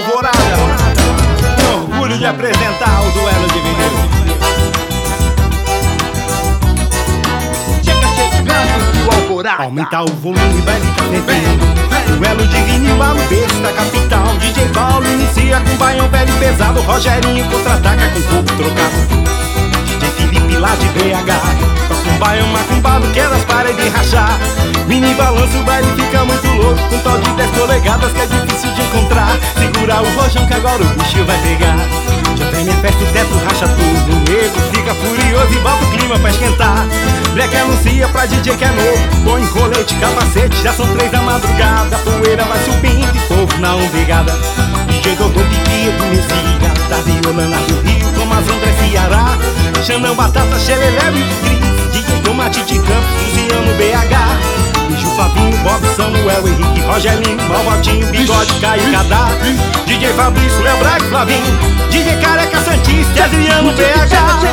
alvorada. Tenho orgulho de apresentar o duelo de vinil. Chega chegando Trio Alvorada. Aumentar o volume, vai ficar fervendo. Duelo de vinil lá no berço da capital. DJ Paulo inicia com baião velho pesado. Rogerinho contra-ataca com corpo trocado. DJ Felipe lá de BH. Toca um baião macumbado, quer as paredes rachar. Mini balanço, o baile fica muito louco. Com tal de 10 polegadas que é difícil de encontrar. O rojão que agora o bicho vai pegar. Já tem minha festa, o teto racha tudo. O nego fica furioso e bota o clima pra esquentar. Black anuncia pra DJ que é novo. Põe colete, capacete, já são três da madrugada. Poeira vai subindo e povo na umbigada. DJ Dodô Piquinha do Messias, da Violana do Rio, Thomas André Ceará. Xandão Batata, Xelelé e Cris. DJ Tomate de Campos, Luciano BH. Bicho Fabinho, Bob, Samuel, Henrique, Rogelinho, Malvatinho, Bigode, Caio, Cadá DJ Fabrício, Léo Braga, Flavinho DJ Careca Santista, Adriano BH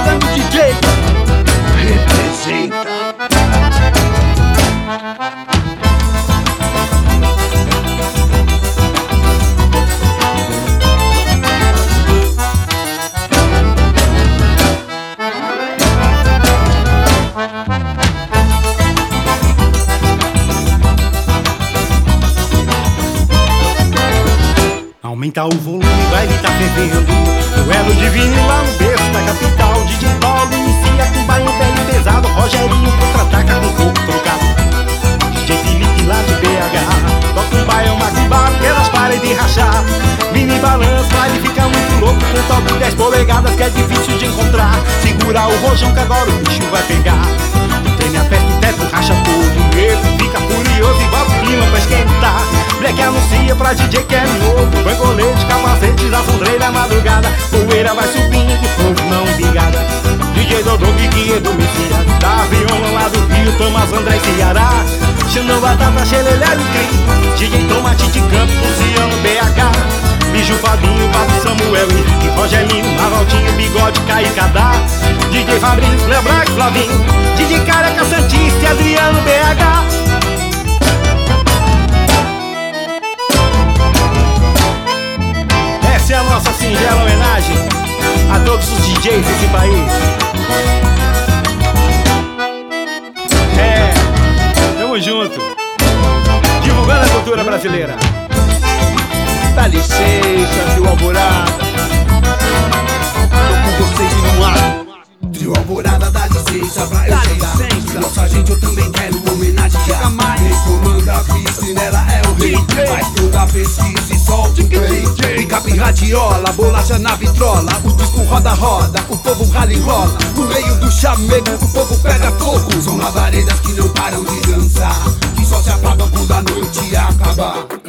Aumenta o volume, vai tá fervendo. Duelo de lá no berço da capital DJ Paulo inicia com bairro velho pesado. Rogerinho contra-ataca com corpo trocado. DJ Felipe lá de BH Toca um bairro macumbado pelas paredes rachar. Mini balanço, ele fica muito louco Com top 10 polegadas que é difícil de encontrar. Segura o rojão que agora o bicho vai pegar. Tem minha festa, o teto racha todo nego fica furioso e bota o clima pra esquentar. Black anuncia pra DJ que é André Ceará Xandão Batata, Xelelé e Cris DJ Tomate de Campo, Luciano BH Bicho Fabinho, Papo Samuel, Henrique, Rogelinho, Mavaltinho, Bigode, Caio Cadá. DJ Fabrício, Léo Braga, Flavinho DJ Careca Santista e Adriano BH Essa é a nossa singela homenagem a todos os DJs desse país. Junto. Divulgando a cultura brasileira. Dá licença, Trio Alvorada. Tô com vocês no ar. Trio Alvorada dá licença pra eu chegar. Nossa gente eu também quero homenagear. Quem comanda a pista e nela é o rei. Faz toda a pesquisa e solta o play Picape radiola, bolacha na vitrola. O disco roda roda, o povo rala e rola. No meio do chamego, o povo pega fogo. São lavaredas que não param de dançar. Que só se apagam quando a noite acabar